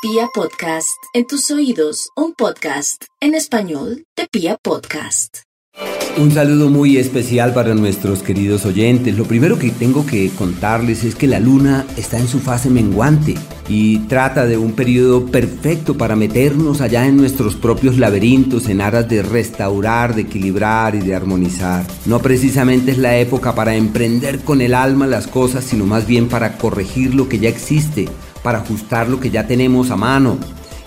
Pia Podcast, en tus oídos, un podcast en español de Pia Podcast. Un saludo muy especial para nuestros queridos oyentes. Lo primero que tengo que contarles es que la luna está en su fase menguante y trata de un periodo perfecto para meternos allá en nuestros propios laberintos en aras de restaurar, de equilibrar y de armonizar. No precisamente es la época para emprender con el alma las cosas, sino más bien para corregir lo que ya existe, para ajustar lo que ya tenemos a mano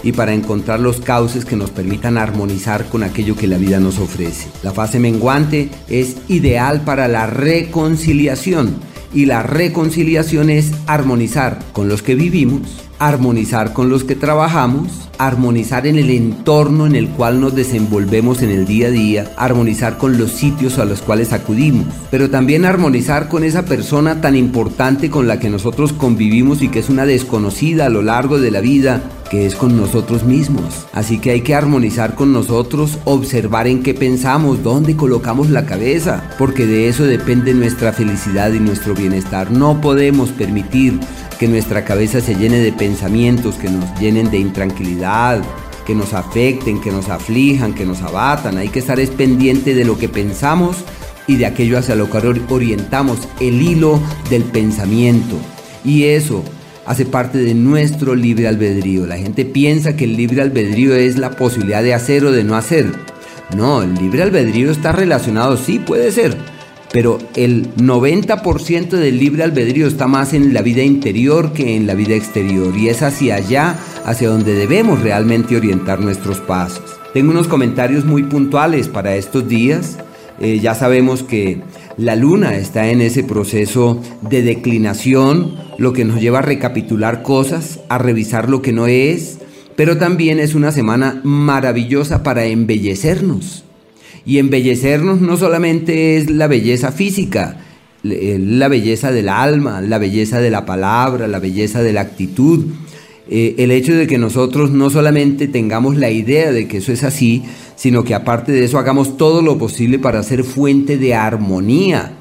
y para encontrar los cauces que nos permitan armonizar con aquello que la vida nos ofrece. La fase menguante es ideal para la reconciliación y la reconciliación es armonizar con los que vivimos, armonizar con los que trabajamos, armonizar en el entorno en el cual nos desenvolvemos en el día a día, armonizar con los sitios a los cuales acudimos, pero también armonizar con esa persona tan importante con la que nosotros convivimos y que es una desconocida a lo largo de la vida que es con nosotros mismos. Así que hay que armonizar con nosotros, observar en qué pensamos, dónde colocamos la cabeza, porque de eso depende nuestra felicidad y nuestro bienestar. No podemos permitir que nuestra cabeza se llene de pensamientos que nos llenen de intranquilidad, que nos afecten, que nos aflijan, que nos abatan. Hay que estar es pendiente de lo que pensamos y de aquello hacia lo que orientamos el hilo del pensamiento. Y eso hace parte de nuestro libre albedrío. La gente piensa que el libre albedrío es la posibilidad de hacer o de no hacer. No, el libre albedrío está relacionado, sí puede ser, pero el 90% del libre albedrío está más en la vida interior que en la vida exterior y es hacia allá, hacia donde debemos realmente orientar nuestros pasos. Tengo unos comentarios muy puntuales para estos días. Eh, ya sabemos que la luna está en ese proceso de declinación, lo que nos lleva a recapitular cosas, a revisar lo que no es, pero también es una semana maravillosa para embellecernos. Y embellecernos no solamente es la belleza física, la belleza del alma, la belleza de la palabra, la belleza de la actitud, eh, el hecho de que nosotros no solamente tengamos la idea de que eso es así, sino que aparte de eso hagamos todo lo posible para ser fuente de armonía.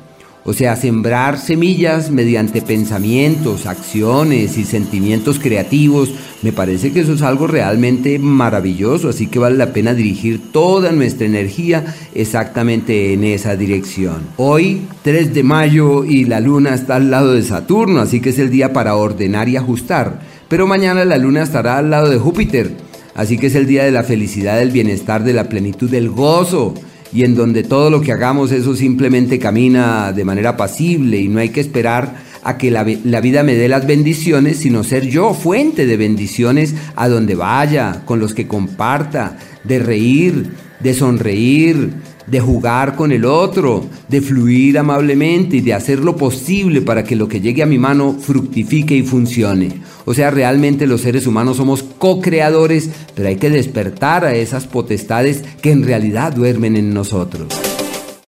O sea, sembrar semillas mediante pensamientos, acciones y sentimientos creativos, me parece que eso es algo realmente maravilloso, así que vale la pena dirigir toda nuestra energía exactamente en esa dirección. Hoy, 3 de mayo, y la luna está al lado de Saturno, así que es el día para ordenar y ajustar pero mañana la luna estará al lado de Júpiter, así que es el día de la felicidad, del bienestar, de la plenitud, del gozo, y en donde todo lo que hagamos eso simplemente camina de manera pasible y no hay que esperar a que la, la, vida me dé las bendiciones, sino ser yo fuente de bendiciones a donde vaya, con los que comparta, de reír, de sonreír, de jugar con el otro, de fluir amablemente y de hacer lo posible para que lo que llegue a mi mano fructifique y funcione. O sea, realmente los seres humanos somos co-creadores, pero hay que despertar a esas potestades que en realidad duermen en nosotros.